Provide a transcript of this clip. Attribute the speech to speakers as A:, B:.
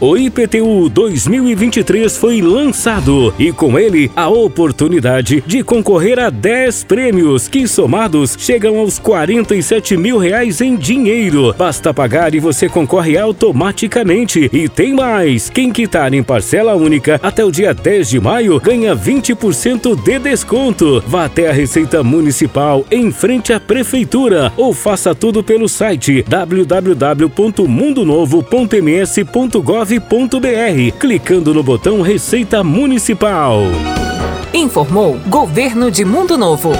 A: O IPTU 2023 foi lançado e com ele a oportunidade de concorrer a 10 prêmios que somados chegam aos 47 mil reais em dinheiro. Basta pagar e você concorre automaticamente. E tem mais! Quem quitar em parcela única até o dia 10 de maio ganha 20% de desconto. Vá até a Receita Municipal em frente à Prefeitura ou faça tudo pelo site www.mundonovo.ms.gov.br, clicando no botão Receita Municipal.
B: Informou Governo de Mundo Novo.